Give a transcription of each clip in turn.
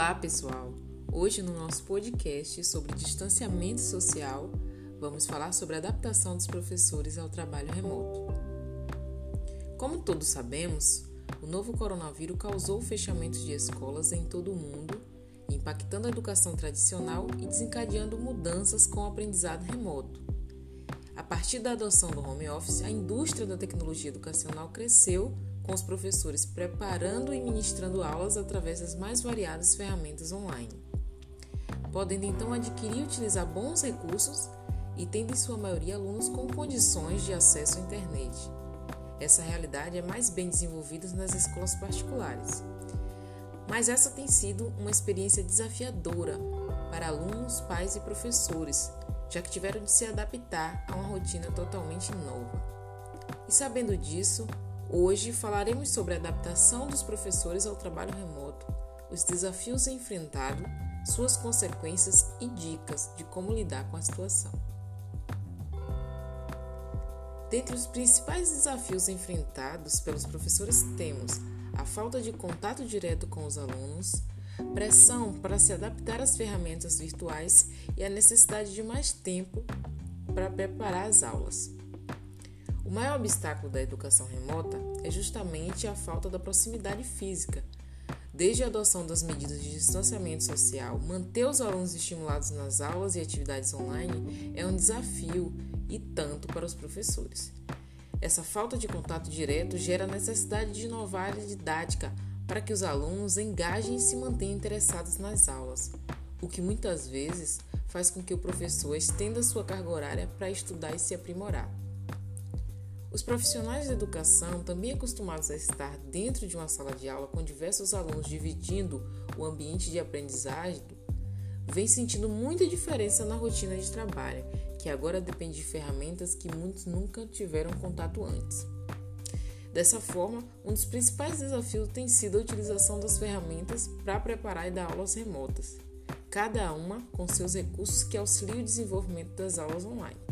Olá, pessoal! Hoje, no nosso podcast sobre distanciamento social, vamos falar sobre a adaptação dos professores ao trabalho remoto. Como todos sabemos, o novo coronavírus causou o fechamento de escolas em todo o mundo, impactando a educação tradicional e desencadeando mudanças com o aprendizado remoto. A partir da adoção do home office, a indústria da tecnologia educacional cresceu com os professores preparando e ministrando aulas através das mais variadas ferramentas online, podendo então adquirir e utilizar bons recursos e tendo em sua maioria alunos com condições de acesso à internet. Essa realidade é mais bem desenvolvida nas escolas particulares. Mas essa tem sido uma experiência desafiadora para alunos, pais e professores, já que tiveram de se adaptar a uma rotina totalmente nova. E sabendo disso, Hoje falaremos sobre a adaptação dos professores ao trabalho remoto, os desafios enfrentados, suas consequências e dicas de como lidar com a situação. Dentre os principais desafios enfrentados pelos professores temos a falta de contato direto com os alunos, pressão para se adaptar às ferramentas virtuais e a necessidade de mais tempo para preparar as aulas. O maior obstáculo da educação remota é justamente a falta da proximidade física. Desde a adoção das medidas de distanciamento social, manter os alunos estimulados nas aulas e atividades online é um desafio e tanto para os professores. Essa falta de contato direto gera a necessidade de inovar a didática para que os alunos engajem e se mantenham interessados nas aulas, o que muitas vezes faz com que o professor estenda sua carga horária para estudar e se aprimorar. Os profissionais da educação, também acostumados a estar dentro de uma sala de aula com diversos alunos dividindo o ambiente de aprendizagem, vêm sentindo muita diferença na rotina de trabalho, que agora depende de ferramentas que muitos nunca tiveram contato antes. Dessa forma, um dos principais desafios tem sido a utilização das ferramentas para preparar e dar aulas remotas, cada uma com seus recursos que auxiliam o desenvolvimento das aulas online.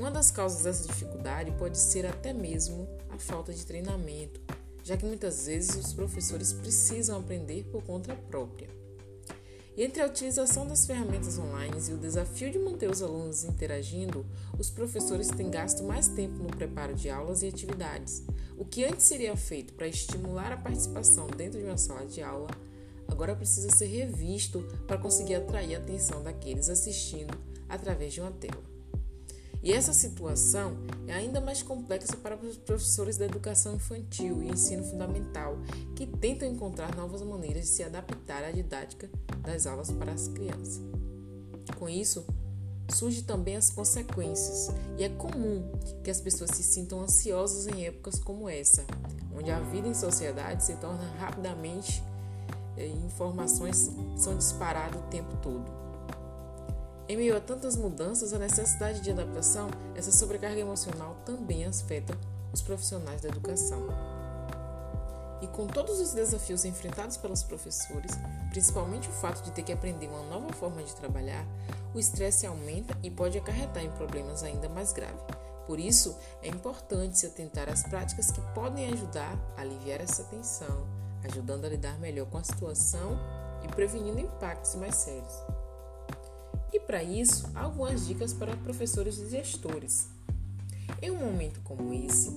Uma das causas dessa dificuldade pode ser até mesmo a falta de treinamento, já que muitas vezes os professores precisam aprender por conta própria. E entre a utilização das ferramentas online e o desafio de manter os alunos interagindo, os professores têm gasto mais tempo no preparo de aulas e atividades. O que antes seria feito para estimular a participação dentro de uma sala de aula, agora precisa ser revisto para conseguir atrair a atenção daqueles assistindo através de uma tela. E essa situação é ainda mais complexa para os professores da educação infantil e ensino fundamental, que tentam encontrar novas maneiras de se adaptar à didática das aulas para as crianças. Com isso, surgem também as consequências, e é comum que as pessoas se sintam ansiosas em épocas como essa, onde a vida em sociedade se torna rapidamente e eh, informações são disparadas o tempo todo. Em meio a tantas mudanças, a necessidade de adaptação, essa sobrecarga emocional também afeta os profissionais da educação. E com todos os desafios enfrentados pelos professores, principalmente o fato de ter que aprender uma nova forma de trabalhar, o estresse aumenta e pode acarretar em problemas ainda mais graves. Por isso, é importante se atentar às práticas que podem ajudar a aliviar essa tensão, ajudando a lidar melhor com a situação e prevenindo impactos mais sérios. E para isso, algumas dicas para professores e gestores. Em um momento como esse,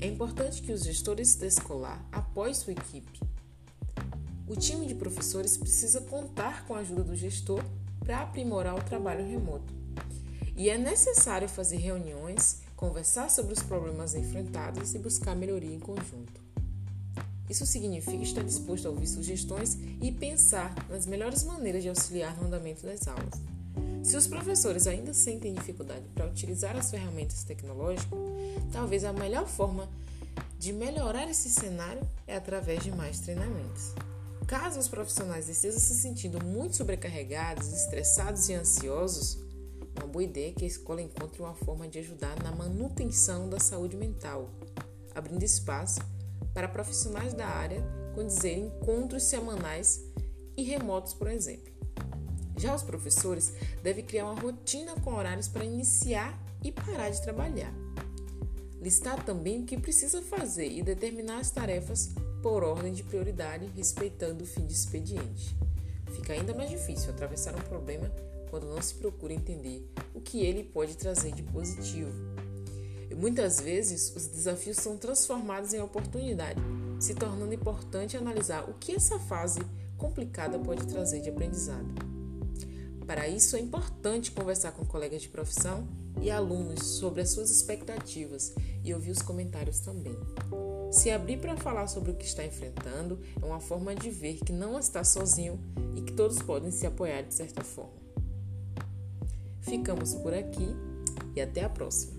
é importante que os gestores da escolar apoiem sua equipe. O time de professores precisa contar com a ajuda do gestor para aprimorar o trabalho remoto. E é necessário fazer reuniões, conversar sobre os problemas enfrentados e buscar melhoria em conjunto. Isso significa estar disposto a ouvir sugestões e pensar nas melhores maneiras de auxiliar no andamento das aulas. Se os professores ainda sentem dificuldade para utilizar as ferramentas tecnológicas, talvez a melhor forma de melhorar esse cenário é através de mais treinamentos. Caso os profissionais estejam se sentindo muito sobrecarregados, estressados e ansiosos, uma boa ideia é que a escola encontre uma forma de ajudar na manutenção da saúde mental, abrindo espaço para profissionais da área conduzirem encontros semanais e remotos, por exemplo. Já os professores devem criar uma rotina com horários para iniciar e parar de trabalhar. Listar também o que precisa fazer e determinar as tarefas por ordem de prioridade, respeitando o fim de expediente. Fica ainda mais difícil atravessar um problema quando não se procura entender o que ele pode trazer de positivo. E muitas vezes os desafios são transformados em oportunidade, se tornando importante analisar o que essa fase complicada pode trazer de aprendizado. Para isso é importante conversar com colegas de profissão e alunos sobre as suas expectativas e ouvir os comentários também. Se abrir para falar sobre o que está enfrentando é uma forma de ver que não está sozinho e que todos podem se apoiar de certa forma. Ficamos por aqui e até a próxima.